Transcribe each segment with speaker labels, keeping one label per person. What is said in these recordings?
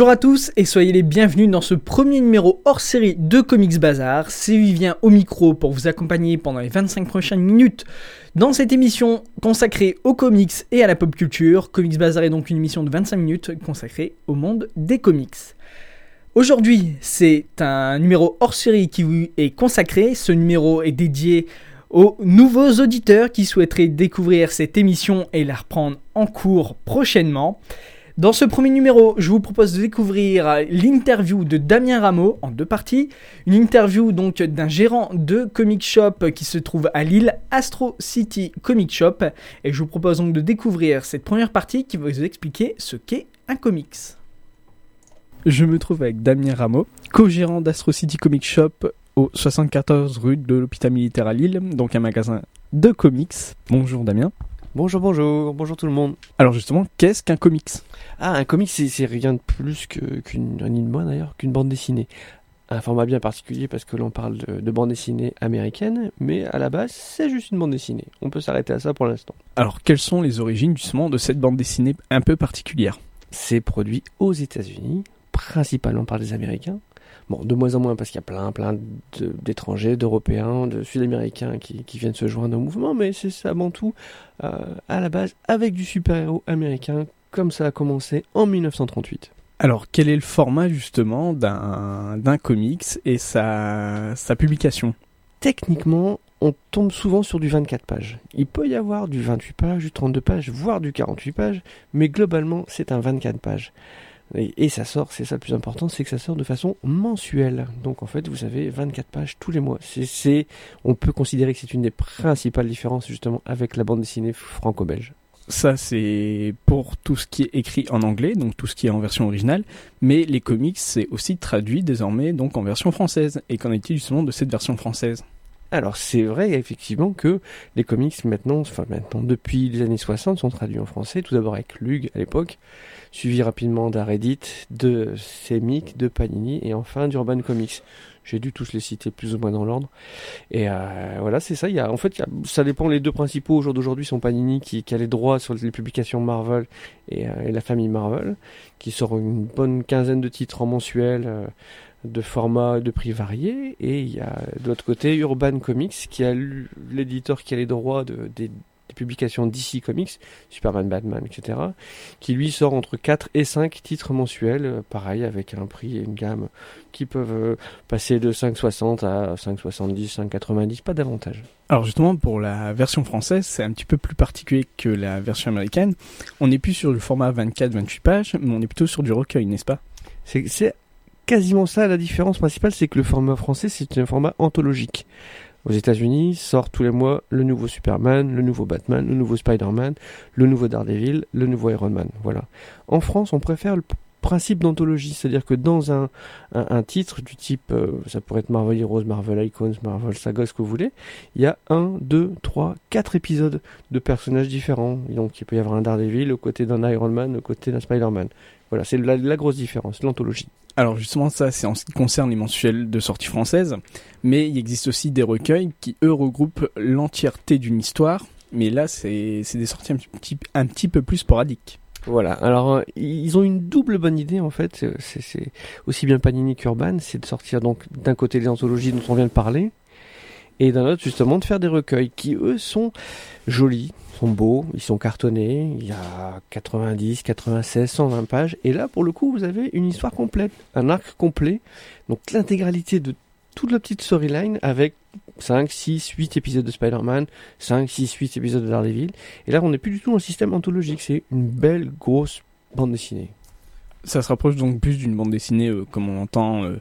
Speaker 1: Bonjour à tous et soyez les bienvenus dans ce premier numéro hors série de Comics Bazar. C'est Vivien au micro pour vous accompagner pendant les 25 prochaines minutes dans cette émission consacrée aux comics et à la pop culture. Comics Bazar est donc une émission de 25 minutes consacrée au monde des comics. Aujourd'hui, c'est un numéro hors série qui vous est consacré. Ce numéro est dédié aux nouveaux auditeurs qui souhaiteraient découvrir cette émission et la reprendre en cours prochainement. Dans ce premier numéro, je vous propose de découvrir l'interview de Damien Rameau en deux parties. Une interview donc d'un gérant de comic shop qui se trouve à Lille, Astro City Comic Shop. Et je vous propose donc de découvrir cette première partie qui va vous expliquer ce qu'est un comics. Je me trouve avec Damien Rameau, co-gérant d'Astro City Comic Shop au 74 rue de l'hôpital militaire à Lille, donc un magasin de comics. Bonjour Damien.
Speaker 2: Bonjour, bonjour, bonjour tout le monde.
Speaker 1: Alors justement, qu'est-ce qu'un comics?
Speaker 2: Ah, un comic, c'est rien de plus qu'une, rien ni de moins d'ailleurs, qu'une bande dessinée. Un format bien particulier parce que l'on parle de, de bande dessinée américaine, mais à la base, c'est juste une bande dessinée. On peut s'arrêter à ça pour l'instant.
Speaker 1: Alors quelles sont les origines justement de cette bande dessinée un peu particulière?
Speaker 2: C'est produit aux États-Unis, principalement par des Américains. Bon, de moins en moins parce qu'il y a plein, plein de- d'étrangers, d'Européens, de Sud-Américains qui, qui viennent se joindre au mouvement, mais c'est avant tout, euh, à la base, avec du super-héros américain, comme ça a commencé en 1938.
Speaker 1: Alors quel est le format justement d'un d'un comics et sa, sa publication?
Speaker 2: Techniquement, on tombe souvent sur du 24 pages. Il peut y avoir du 28 pages, du 32 pages, voire du 48 pages, mais globalement, c'est un 24 pages. Et, ça sort, c'est ça le plus important, c'est que ça sort de façon mensuelle. Donc en fait, vous avez 24 pages tous les mois. C'est, on peut considérer que c'est une des principales différences justement avec la bande dessinée franco-belge.
Speaker 1: Ça c'est pour tout ce qui est écrit en anglais, donc tout ce qui est en version originale, mais les comics c'est aussi traduit désormais donc en version française. Et qu'en est-il justement de cette version française?
Speaker 2: Alors c'est vrai effectivement que les comics maintenant, enfin maintenant depuis les années 60 sont traduits en français, tout d'abord avec Lug à l'époque, suivi rapidement d'Aredit, de Semic, de Panini et enfin d'Urban Comics. J'ai dû tous les citer plus ou moins dans l'ordre. Et euh, voilà, c'est ça. Y a, en fait, ça dépend. Les deux principaux au jour d'aujourd'hui sont Panini qui, qui a les droits sur les publications Marvel et, euh, la famille Marvel, qui sort une bonne quinzaine de titres en mensuel. euh, de formats et de prix variés et il y a de l'autre côté Urban Comics qui a l'éditeur qui a les droits de, des, des publications DC Comics, Superman, Batman, etc. qui lui sort entre 4 et 5 titres mensuels, euh, pareil avec un prix et une gamme qui peuvent euh, passer de 5,60 à 5,70, 5,90, pas davantage.
Speaker 1: Alors justement pour la version française c'est un petit peu plus particulier que la version américaine. On n'est plus sur le format 24-28 pages, mais on est plutôt sur du recueil, n'est-ce pas?
Speaker 2: C'est quasiment ça la différence principale, c'est que le format français c'est un format anthologique. Aux États-Unis sort tous les mois le nouveau Superman, le nouveau Batman, le nouveau Spider-Man, le nouveau Daredevil, le nouveau Iron Man. Voilà. En France, on préfère le principe d'anthologie, c'est-à-dire que dans un, un, titre du type, euh, ça pourrait être Marvel Heroes, Marvel Icons, Marvel Saga, ce que vous voulez, il y a un, deux, trois, quatre épisodes de personnages différents. Donc il peut y avoir un Daredevil aux côtés d'un Iron Man, aux côtés d'un Spider-Man. Voilà, c'est la grosse différence, l'anthologie.
Speaker 1: Alors justement ça c'est en ce qui concerne les mensuels de sortie française, mais il existe aussi des recueils qui eux regroupent l'entièreté d'une histoire, mais là c'est des sorties un petit, un petit peu plus sporadiques.
Speaker 2: Voilà, alors euh, ils ont une double bonne idée en fait, c'est aussi bien Panini qu'Urban, c'est de sortir donc d'un côté les anthologies dont on vient de parler, et d'un autre justement de faire des recueils qui eux sont jolis, sont beaux, ils sont cartonnés, il y a 90, 96, 120 pages, et là pour le coup vous avez une histoire complète, un arc complet, donc l'intégralité de toute la petite storyline avec 5, 6, 8 épisodes de Spider-Man, 5, 6, 8 épisodes de Daredevil, et là on n'est plus du tout dans un système anthologique, c'est une belle grosse bande dessinée.
Speaker 1: Ça se rapproche donc plus d'une bande dessinée euh, comme on entend euh,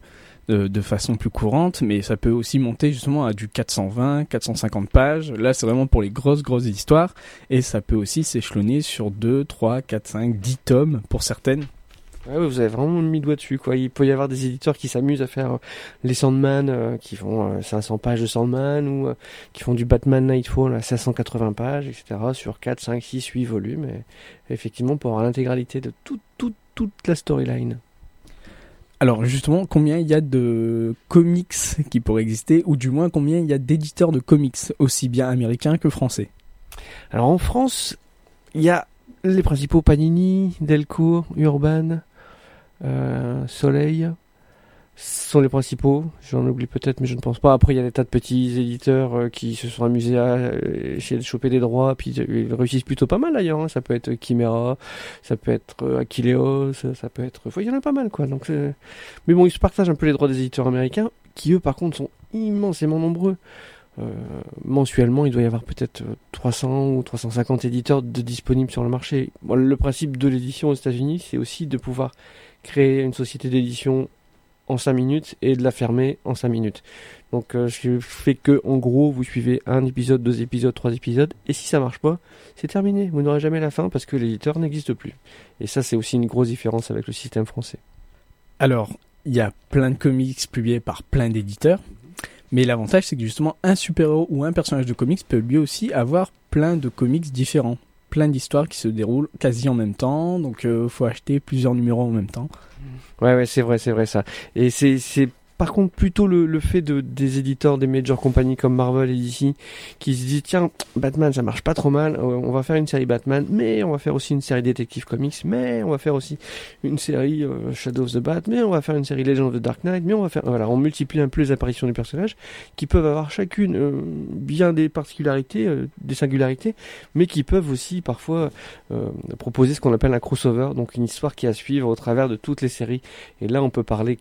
Speaker 1: de, façon plus courante, mais ça peut aussi monter justement à du 420, 450 pages. Là, c'est vraiment pour les grosses, grosses histoires. Et ça peut aussi s'échelonner sur 2, 3, 4, 5, 10 tomes pour certaines.
Speaker 2: Ouais, ouais, vous avez vraiment mis le doigt dessus, quoi. Il peut y avoir des éditeurs qui s'amusent à faire euh, les Sandman, euh, qui font euh, 500 pages de Sandman, ou euh, qui font du Batman Nightfall à 580 pages, etc., sur 4, 5, 6, 8 volumes, et effectivement, pour avoir l'intégralité de toute, toute, toute la storyline.
Speaker 1: Alors justement, combien il y a de comics qui pourraient exister, ou du moins combien il y a d'éditeurs de comics, aussi bien américains que français?
Speaker 2: Alors en France, il y a les principaux Panini, Delcourt, Urban, euh, Soleil. Ce sont les principaux. J'en oublie peut-être, mais je ne pense pas. Après, il y a des tas de petits éditeurs euh, qui se sont amusés à euh, choper des droits, puis ils réussissent plutôt pas mal d'ailleurs. hein. Ça peut être Chimera, ça peut être euh, Aquileos, ça peut être. Il y en a pas mal quoi. Donc, mais bon, ils se partagent un peu les droits des éditeurs américains, qui eux, par contre, sont immensément nombreux. Mensuellement, il doit y avoir peut-être euh, 300 ou 350 éditeurs de disponibles sur le marché. Le principe de l'édition aux États-Unis, c'est aussi de pouvoir créer une société d'édition en 5 minutes et de la fermer en 5 minutes. Donc, euh, qui fait que, en gros, vous suivez un épisode, deux épisodes, trois épisodes, et si ça marche pas, c'est terminé. Vous n'aurez jamais la fin parce que l'éditeur n'existe plus. Et ça, c'est aussi une grosse différence avec le système français.
Speaker 1: Alors, il y a plein de comics publiés par plein d'éditeurs, mais l'avantage c'est que justement un super-héros ou un personnage de comics peut lui aussi avoir plein de comics différents, plein d'histoires qui se déroulent quasi en même temps, donc il faut acheter plusieurs numéros en même temps.
Speaker 2: Ouais, ouais, c'est vrai, c'est vrai ça. Et c'est, par contre plutôt le, fait de, des éditeurs des major compagnies comme Marvel et DC qui se disent tiens, Batman ça marche pas trop mal, euh, on va faire une série Batman, mais on va faire aussi une série Detective Comics, mais on va faire aussi une série euh, Shadow of the Bat, mais on va faire une série Legend of the Dark Knight, mais on va faire. Voilà, on multiplie un peu les apparitions des personnages qui peuvent avoir chacune euh, bien des particularités, des singularités, mais qui peuvent aussi parfois proposer ce qu'on appelle un crossover, donc une histoire qui est à suivre au travers de toutes les séries. Et là, on peut parler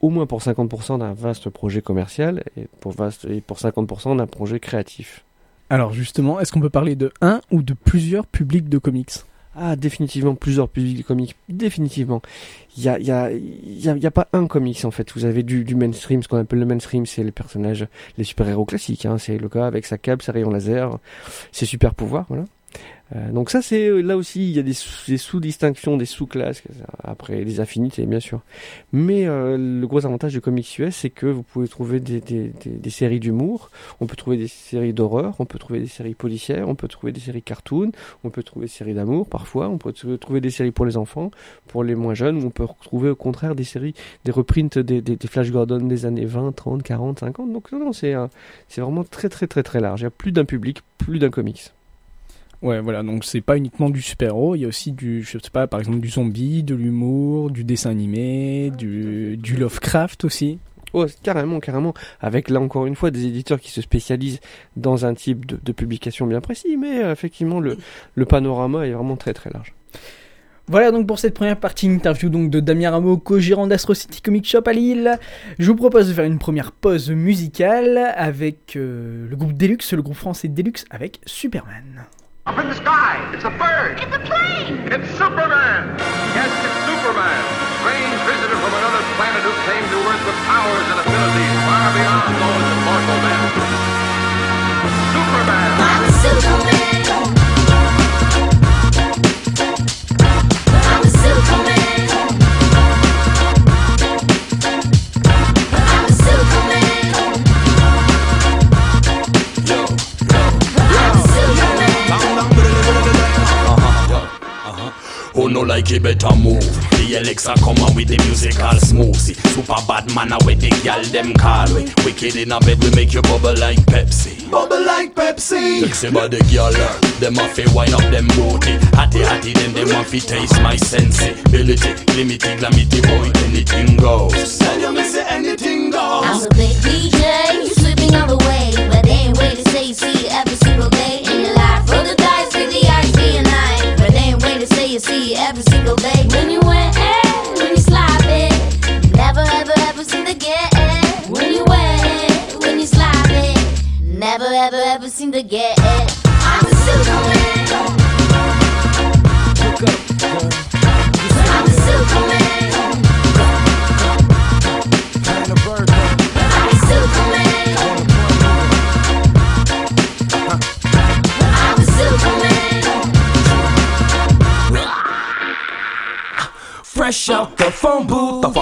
Speaker 2: au moins pour 50% d'un vaste projet commercial et pour, vaste, et pour 50% d'un projet créatif.
Speaker 1: Alors justement, est-ce qu'on peut parler de un ou de plusieurs publics de comics?
Speaker 2: Ah, définitivement plusieurs publics de comics, définitivement. Il y a, y, a, y, a, y a pas un comics en fait. Vous avez du, du mainstream, ce qu'on appelle le mainstream, c'est les personnages, les super-héros classiques. Hein. C'est le gars avec sa cape, sa rayon laser, ses super pouvoirs, voilà. Euh, donc ça c'est là aussi il y a des, sous- des sous-distinctions, des sous-classes après les affinités bien sûr. Mais euh, le gros avantage du comics US c'est que vous pouvez trouver des, des, séries d'humour, on peut trouver des séries d'horreur, on peut trouver des séries policières, on peut trouver des séries cartoon, on peut trouver des séries d'amour parfois, on peut tr- trouver des séries pour les enfants, pour les moins jeunes, on peut retrouver au contraire des séries, des reprints des, Flash Gordon des années 20, 30, 40, 50. Donc non, non c'est vraiment très très très très large. Il y a plus d'un public, plus d'un comics.
Speaker 1: Ouais, voilà, donc c'est pas uniquement du super-héros, il y a aussi du, je sais pas, par exemple du zombie, de l'humour, du dessin animé, du, du Lovecraft aussi.
Speaker 2: Oh, carrément, carrément. Avec là encore une fois des éditeurs qui se spécialisent dans un type de, de publication bien précis, mais euh, effectivement le, le panorama est vraiment très très large.
Speaker 1: Voilà donc pour cette première partie interview donc de Damien Rameau, co-gérant d'Astro City Comic Shop à Lille. Je vous propose de faire une première pause musicale avec euh, le groupe Deluxe, le groupe français Deluxe avec Superman.
Speaker 3: Up in the sky, it's a bird. It's a plane. It's Superman. Yes, it's Superman. Strange visitor from another planet who came to Earth with powers and abilities far beyond those of mortal men.
Speaker 4: Like it better move. The Alexa come on with the musical smoothie Super bad man with the gal them call we? Wicked in a bed we make you bubble like Pepsi. Bubble like Pepsi. Sexy body girl Them a fi wine up them booty. Hatty hatty then them a fi taste my sensibility Limity glamity boy anything goes. Tell you me say anything goes.
Speaker 5: I'm a big DJ, you slipping on the way, but they ain't wait to say you see every single day
Speaker 6: again.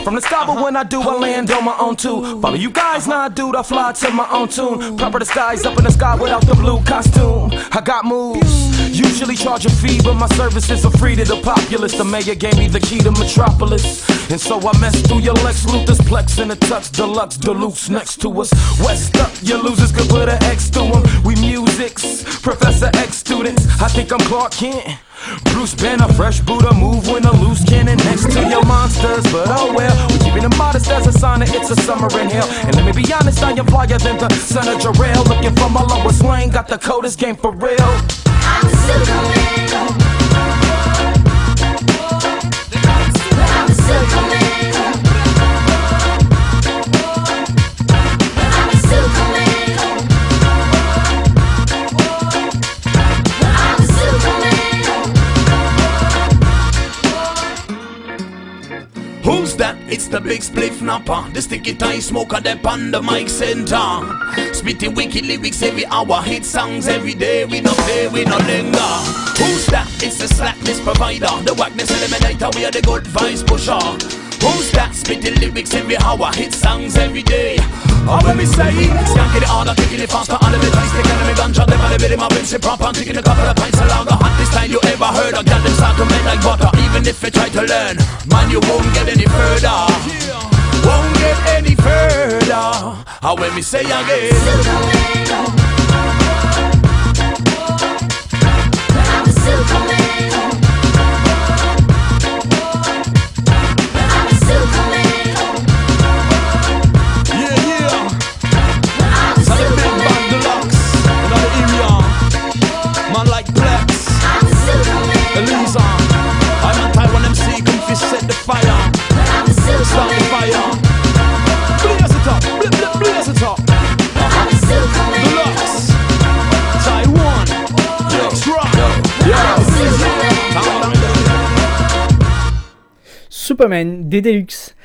Speaker 6: From the sky, but when I do, I land on my own too. Follow you guys, nah, dude, I fly to my own tune. Proper disguise up in the sky without the blue costume. I got moves. Usually charge a fee, but my services are free to the populace. The mayor gave me the key to Metropolis. And so I messed through your Lex Luthor's Plex in a tux deluxe deluxe next to us. West up, your losers could put an X to them. We musics, Professor X students. I think I'm Clark Kent. Bruce Banner, fresh Buddha, move when a loose cannon next to your monsters. But oh well, we keeping it modest as a sign that it's a summer in hell. And let me be honest, I am flyer than the son of Jarrell. Looking for my lowest lane, got the coldest game for real.
Speaker 5: I'm Superman.
Speaker 4: It's the big spliff napper. The sticky tie smoker the mic center. Spitting wicked lyrics every hour. Hit songs every day. We no play, we no linger. Who's that? It's the slackness provider. The whackness eliminator. We are the good vibes pusher. Who's that? Spitting lyrics every hour. Hit songs every day. Oh, when me say, skanking it harder, kicking it faster, on the bit, ice, taking me ganja, them on the bit, my rims, it proper, taking a couple of pints along the hottest time you ever heard of, got them start to melt like butter, even if you try to learn, man, you won't get any further, won't get any further, how when me say again,
Speaker 1: Superman, des Deluxe.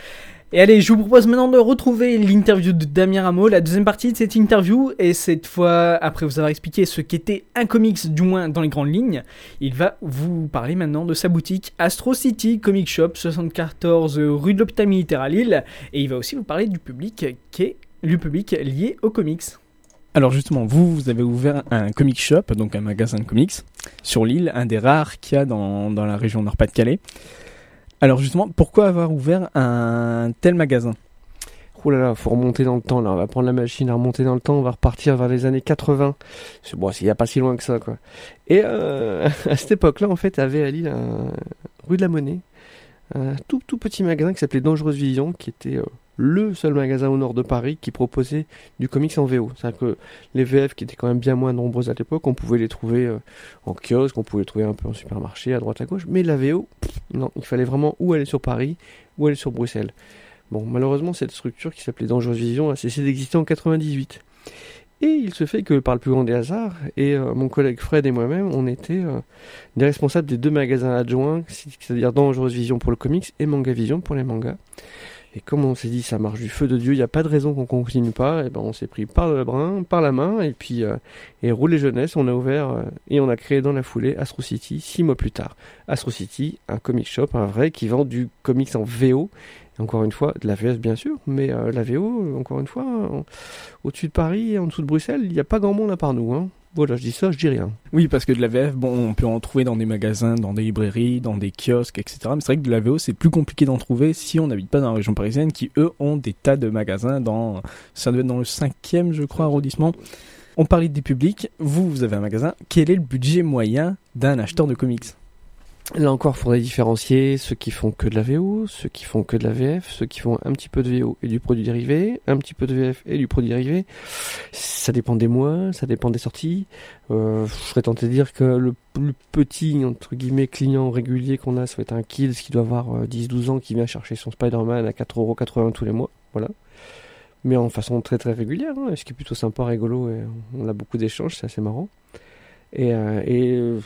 Speaker 1: Et allez, je vous propose maintenant de retrouver l'interview de Damien Rameau, la deuxième partie de cette interview. Et cette fois, après vous avoir expliqué ce qu'était un comics, du moins dans les grandes lignes, il va vous parler maintenant de sa boutique Astro City Comic Shop, 74 rue de l'Hôpital Militaire à Lille. Et il va aussi vous parler du public qui est le public lié aux comics. Alors justement, vous, vous avez ouvert un comic shop, donc un magasin de comics, sur l'île, un des rares qu'il y a dans, dans la région Nord-Pas-de-Calais. Alors justement, pourquoi avoir ouvert un tel magasin?
Speaker 2: Oh là là, faut remonter dans le temps là. On va prendre la machine à remonter dans le temps. On va repartir vers les années 80. C'est bon, il n'y a pas si loin que ça quoi. Et euh, à cette époque-là, en fait, avait à Lille, rue de la Monnaie, un tout tout petit magasin qui s'appelait Dangereuse Vision, qui était euh, le seul magasin au nord de Paris qui proposait du comics en VO. C'est-à-dire que les VF qui étaient quand même bien moins nombreuses à l'époque, on pouvait les trouver euh, en kiosque, on pouvait les trouver un peu en supermarché, à droite à gauche. Mais la VO, non, il fallait vraiment ou aller sur Paris ou aller sur Bruxelles. Bon, malheureusement, cette structure qui s'appelait Dangereuse Vision a cessé d'exister en 98. Et il se fait que par le plus grand des hasards, et euh, mon collègue Fred et moi-même, on était euh, des responsables des deux magasins adjoints, c'est-à-dire Dangereuse Vision pour le comics et Manga Vision pour les mangas. Et comme on s'est dit ça marche du feu de Dieu, il n'y a pas de raison qu'on continue pas, et ben on s'est pris par le brin, par la main, et puis euh, et roulé jeunesse, on a ouvert euh, et on a créé dans la foulée Astro City six mois plus tard. Astro City, un comic shop, un vrai qui vend du comics en VO. Encore une fois, de la VF bien sûr, mais euh, la VO, encore une fois, au-dessus de Paris en dessous de Bruxelles, il n'y a pas grand monde à part nous. Hein. Voilà, je dis ça, je dis rien.
Speaker 1: Oui, parce que de la VF, bon, on peut en trouver dans des magasins, dans des librairies, dans des kiosques, etc. Mais c'est vrai que de la VO, c'est plus compliqué d'en trouver si on n'habite pas dans la région parisienne, qui eux ont des tas de magasins dans, ça doit être dans le cinquième, je crois, arrondissement. On parlait des publics. Vous, vous avez un magasin. Quel est le budget moyen d'un acheteur de comics?
Speaker 2: Là encore, il faudrait différencier ceux qui font que de la VO, ceux qui font que de la VF, ceux qui font un petit peu de VO et du produit dérivé, un petit peu de VF et du produit dérivé. Ça dépend des mois, ça dépend des sorties. Euh, je serais tenté de dire que le plus petit, entre guillemets, client régulier qu'on a, ça va être un Kills qui doit avoir euh, 10-12 ans, qui vient chercher son Spider-Man à 4,80€ tous les mois. Voilà. Mais en façon très très régulière, hein, ce qui est plutôt sympa, rigolo, et on a beaucoup d'échanges, c'est assez marrant. Et, euh, euh,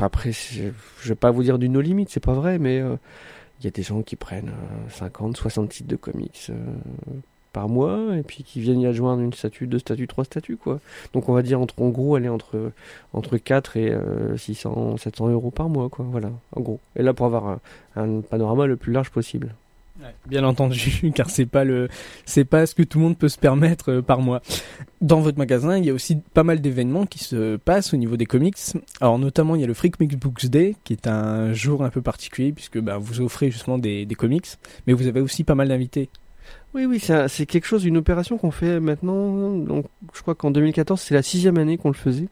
Speaker 2: après, je vais pas vous dire du no limit, c'est pas vrai, mais euh, il y a des gens qui prennent euh, 50, 60 titres de comics par mois, et puis qui viennent y adjoindre une statue, deux statues, trois statues, quoi. Donc on va dire, entre, en gros, est entre, entre 4 et 600, 700 euros par mois, quoi. Voilà, en gros. Et là, pour avoir un panorama le plus large possible.
Speaker 1: Bien entendu, car c'est pas le, c'est pas ce que tout le monde peut se permettre euh, par mois. Dans votre magasin, il y a aussi pas mal d'événements qui se passent au niveau des comics. Alors notamment, il y a le Free Comics Books Day, qui est un jour un peu particulier puisque bah, vous offrez justement des, des comics, mais vous avez aussi pas mal d'invités.
Speaker 2: Oui, oui, c'est quelque chose, une opération qu'on fait maintenant. Donc, je crois qu'en 2014, c'est la sixième année qu'on le faisait.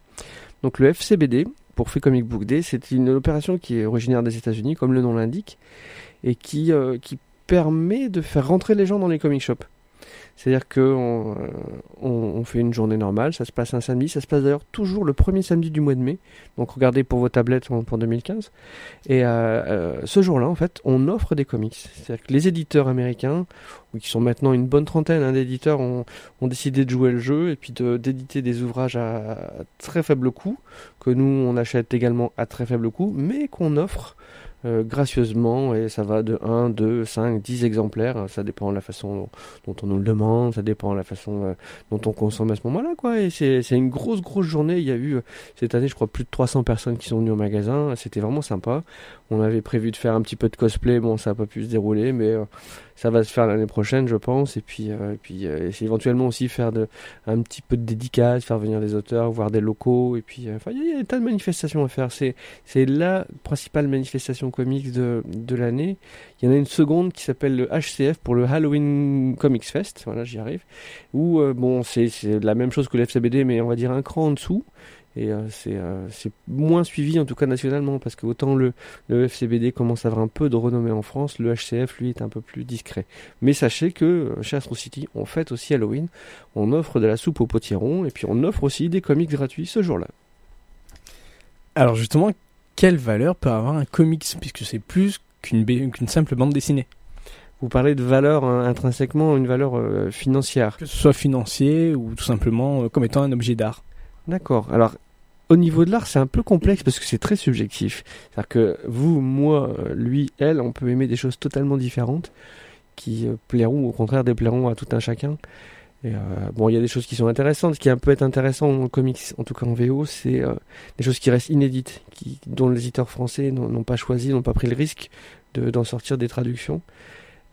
Speaker 2: Donc, le FCBD, pour Free Comic Book Day, c'est une opération qui est originaire des États-Unis, comme le nom l'indique, et qui, euh, qui permet de faire rentrer les gens dans les comic shops. C'est-à-dire qu'on on, on fait une journée normale, ça se passe un samedi, ça se passe d'ailleurs toujours le premier samedi du mois de mai. Donc regardez pour vos tablettes pour pour 2015. Et euh, euh, ce jour-là, en fait, on offre des comics. C'est-à-dire que les éditeurs américains, qui sont maintenant une bonne trentaine hein, d'éditeurs, ont, décidé de jouer le jeu et puis d'éditer des ouvrages à très faible coût, que nous on achète également à très faible coût, mais qu'on offre euh, gracieusement et ça va de 1, 2, 5, 10 exemplaires, ça dépend de la façon dont, on nous le demande, ça dépend de la façon euh, dont on consomme à ce moment-là quoi. Et c'est une grosse grosse journée, il y a eu euh, cette année je crois plus de 300 personnes qui sont venues au magasin, c'était vraiment sympa. On avait prévu de faire un petit peu de cosplay, bon ça n'a pas pu se dérouler mais ça va se faire l'année prochaine je pense et puis euh, et puis euh, éventuellement aussi faire de un petit peu de dédicaces, faire venir des auteurs, voir des locaux et puis euh, enfin il y, a- des tas de manifestations à faire, c'est c'est la principale manifestation comics de, de l'année. Il y en a une seconde qui s'appelle le HCF pour le Halloween Comics Fest. Voilà, j'y arrive. Où, euh, bon, c'est c'est la même chose que le FCBD, mais on va dire un cran en dessous. Et euh, c'est euh, c'est moins suivi, en tout cas nationalement, parce que autant le, le FCBD commence à avoir un peu de renommée en France, le HCF, lui, est un peu plus discret. Mais sachez que euh, chez Astro City, on fête aussi Halloween. On offre de la soupe au potiron, et puis on offre aussi des comics gratuits ce jour-là.
Speaker 1: Alors justement, quelle valeur peut avoir un comics puisque c'est plus qu'une simple bande dessinée,
Speaker 2: Vous parlez de valeur hein, intrinsèquement, une valeur euh, financière.
Speaker 1: que ce soit financier ou tout simplement euh, comme étant un objet d'art.
Speaker 2: D'accord. Alors, au niveau de l'art, c'est un peu complexe parce que c'est très subjectif. C'est-à-dire que vous, moi, euh, lui, elle, on peut aimer des choses totalement différentes qui euh, plairont ou au contraire déplairont à tout un chacun. Euh, bon, il y a des choses qui sont intéressantes. Ce qui peut être intéressant en comics, en tout cas en VO, c'est des choses qui restent inédites, dont les éditeurs français n'ont pas choisi, n'ont pas pris le risque de- d'en sortir des traductions.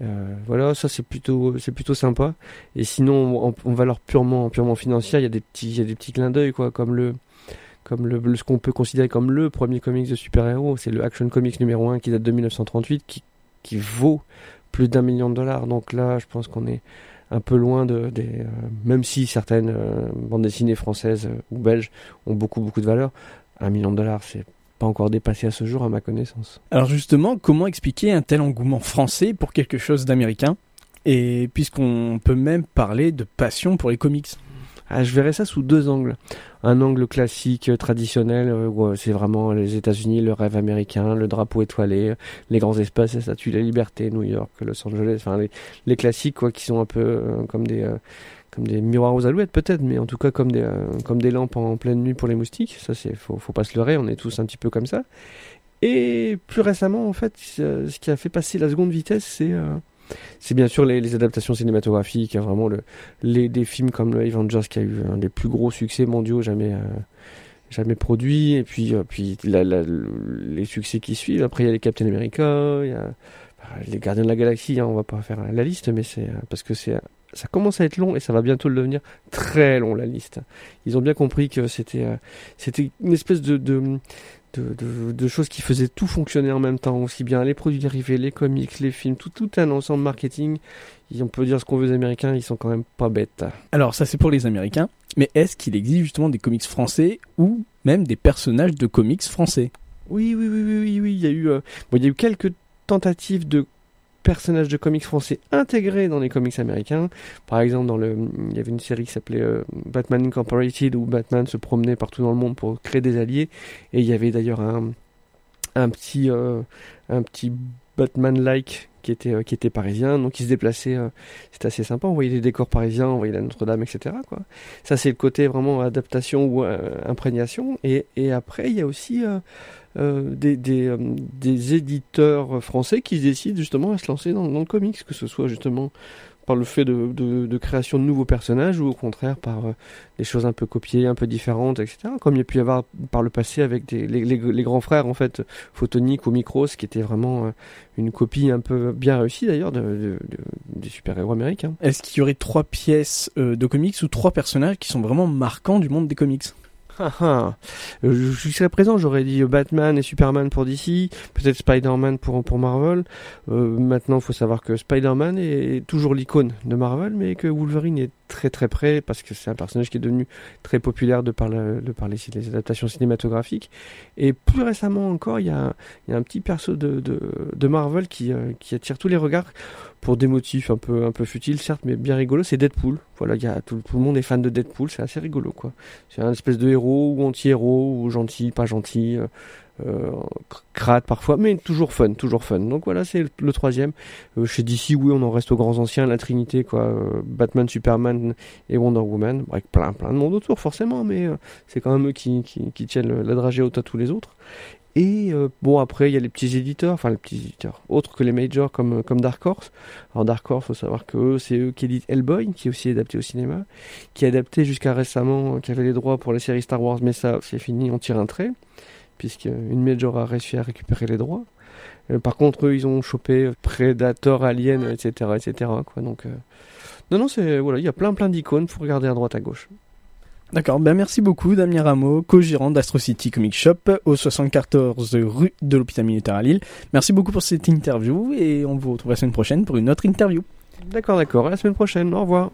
Speaker 2: Euh, voilà, ça c'est plutôt c'est plutôt sympa. Et sinon, en, en valeur purement purement financière, il y a des petits il des petits clins d'œil quoi, comme le comme le, ce qu'on peut considérer comme le premier comics de super-héros, c'est le Action Comics numéro 1 qui date de 1938 qui qui vaut plus d'un million de dollars. Donc là, je pense qu'on est un peu loin de des euh, même si certaines euh, bandes dessinées françaises ou belges ont beaucoup beaucoup de valeur, un million de dollars, c'est pas encore dépassé à ce jour à ma connaissance.
Speaker 1: Alors justement, comment expliquer un tel engouement français pour quelque chose d'américain? Et puisqu'on peut même parler de passion pour les comics.
Speaker 2: Ah, je verrais ça sous deux angles. Un angle classique, euh, traditionnel, euh, où euh, c'est vraiment les États-Unis, le rêve américain, le drapeau étoilé, les grands espaces, la statue de la liberté, New York, Los Angeles, enfin les, les classiques quoi, qui sont un peu euh, comme des euh, comme des miroirs aux alouettes peut-être, mais en tout cas comme des euh, comme des lampes en pleine nuit pour les moustiques. Ça c'est faut faut pas se leurrer, on est tous un petit peu comme ça. Et plus récemment en fait, ce qui a fait passer la seconde vitesse, c'est euh, bien sûr les, adaptations cinématographiques, hein, vraiment le, les, des films comme le Avengers qui a eu un des plus gros succès mondiaux jamais, euh, jamais produits, et puis, euh, puis les succès qui suivent. Après, il y a les Captain America, bah, les Gardiens de la Galaxie, hein, on va pas faire la liste, mais c'est parce que c'est ça commence à être long et ça va bientôt le devenir très long la liste. Ils ont bien compris que c'était euh, c'était une espèce de, de de, de, de choses qui faisaient tout fonctionner en même temps, aussi bien les produits dérivés, les comics, les films, tout, tout un ensemble marketing. Et on peut dire ce qu'on veut des Américains, ils sont quand même pas bêtes.
Speaker 1: Alors ça c'est pour les Américains, mais est-ce qu'il existe justement des comics français ou même des personnages de comics français?
Speaker 2: Oui, oui, oui, oui, oui, oui. Il y a eu, euh, bon, il y a eu quelques tentatives de personnages de comics français intégrés dans les comics américains. Par exemple, dans le, il y avait une série qui s'appelait euh, Batman Incorporated où Batman se promenait partout dans le monde pour créer des alliés. Et il y avait d'ailleurs un, un petit, euh, un petit Batman-like qui était, euh, qui était parisien, donc il se déplaçait. euh, c'était assez sympa. On voyait des décors parisiens, on voyait la Notre-Dame, etc. Quoi. Ça, c'est le côté vraiment adaptation ou euh, imprégnation. Et, et après, il y a aussi des, des, des éditeurs français qui décident justement à se lancer dans le comics, que ce soit justement par le fait de, création de nouveaux personnages ou au contraire par euh, des choses un peu copiées, un peu différentes, etc. Comme il y a pu y avoir par le passé avec les, grands frères en fait, Photonic ou Micros, qui était vraiment euh, une copie un peu bien réussie d'ailleurs de, de- de- des super-héros américains.
Speaker 1: Est-ce qu'il y aurait trois pièces euh, de comics ou trois personnages qui sont vraiment marquants du monde des comics?
Speaker 2: Jusqu'à présent, j'aurais dit euh, Batman et Superman pour DC, peut-être Spider-Man pour, pour Marvel. Euh, maintenant, il faut savoir que Spider-Man est toujours l'icône de Marvel, mais que Wolverine est très très près parce que c'est un personnage qui est devenu très populaire de par, de par les, adaptations cinématographiques. Et plus récemment encore, il y a, il y a un petit perso de, de, Marvel qui, euh, qui attire tous les regards pour des motifs un peu, un peu futiles, certes, mais bien rigolos. C'est Deadpool. Voilà, tout le monde est fan de Deadpool, c'est assez rigolo quoi. C'est un espèce de héros ou anti-héros ou gentil, pas gentil, euh, euh, cr- crade parfois, mais toujours fun, toujours fun. Donc voilà, c'est le, troisième. Euh, chez DC, oui, on en reste aux grands anciens, la Trinité quoi, euh, Batman, Superman et Wonder Woman, avec plein plein de monde autour forcément, mais euh, c'est quand même eux qui, qui, tiennent la dragée haute à tous les autres. Et bon, après, il y a les petits éditeurs, enfin les petits éditeurs, autres que les majors comme, comme Dark Horse. Alors Dark Horse, faut savoir que c'est eux qui éditent Hellboy, qui est aussi adapté au cinéma, qui est adapté jusqu'à récemment, qui avait les droits pour la série Star Wars, mais ça, c'est fini, on tire un trait, puisqu'une major a réussi à récupérer les droits. Euh, par contre, eux, ils ont chopé Predator, Alien, etc., etc. Quoi, donc, euh, non, non, c'est voilà, il y a plein, plein d'icônes. Faut regarder à droite, à gauche.
Speaker 1: D'accord, ben merci beaucoup Damien Rameau, co-gérant d'Astro City Comic Shop au 74 rue de l'hôpital militaire à Lille. Merci beaucoup pour cette interview et on vous retrouve la semaine prochaine pour une autre interview.
Speaker 2: D'accord, d'accord. À la semaine prochaine. Au revoir.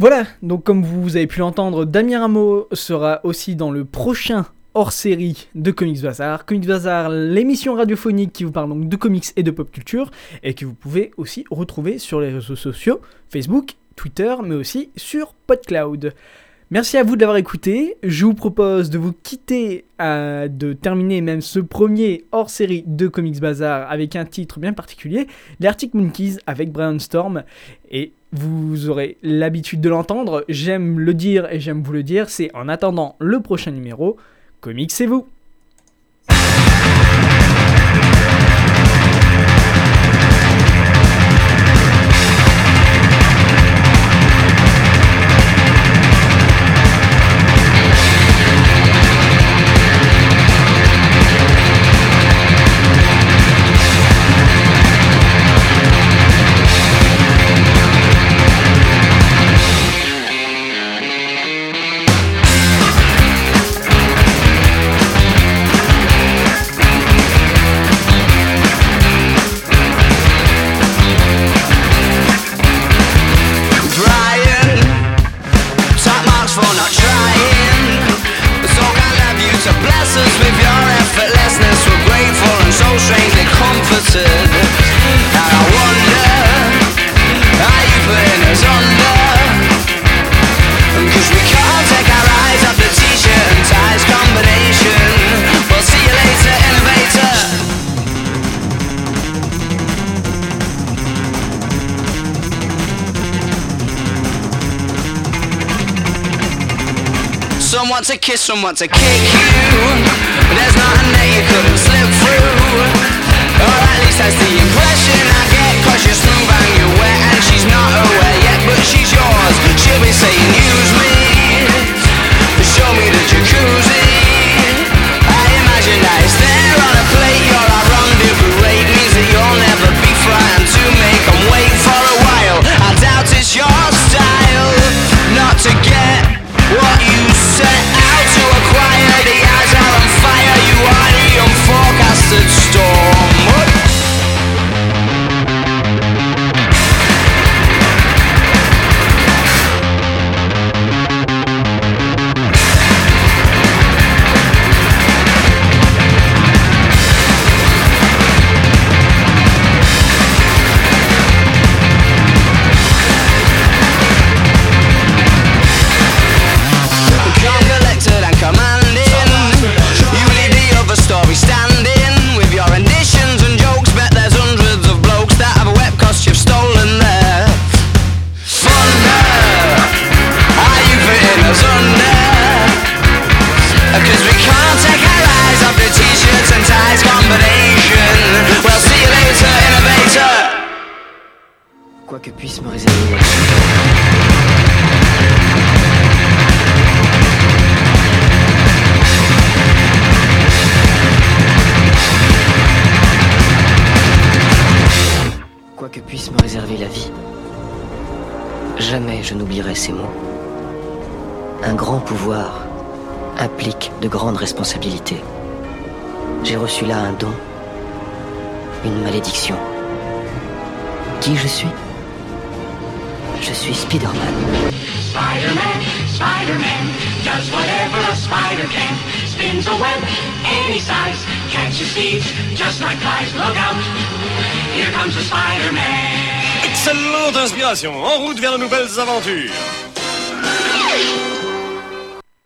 Speaker 1: Voilà, donc comme vous avez pu l'entendre, Damien Rameau sera aussi dans le prochain hors-série de Comics Bazar. Comics Bazar, l'émission radiophonique qui vous parle donc de comics et de pop culture et que vous pouvez aussi retrouver sur les réseaux sociaux, Facebook, Twitter, mais aussi sur PodCloud. Merci à vous de l'avoir écouté. Je vous propose de vous quitter, euh, de terminer même ce premier hors-série de Comics Bazar avec un titre bien particulier, les Arctic Monkeys avec Brian Storm. Et vous aurez l'habitude de l'entendre, j'aime le dire et j'aime vous le dire, c'est en attendant le prochain numéro, Comics c'est vous.
Speaker 7: Want to kiss, some want to kick you. There's nothing that you couldn't slip through. Or at least that's the impression I get. Cause you're smooth and you're wet, and she's not aware yet, but she's yours. She'll be saying, use me.
Speaker 8: Ces mots. Un grand pouvoir implique de grandes responsabilités. J'ai reçu là un don, une malédiction. Qui je suis? Je suis Spider-Man.
Speaker 9: Spider-Man, Spider-Man, does whatever a spider can. Spins a web any size, catches thieves just like flies. Look out, here comes the Spider-Man.
Speaker 10: Excellente inspiration, en route vers de nouvelles aventures.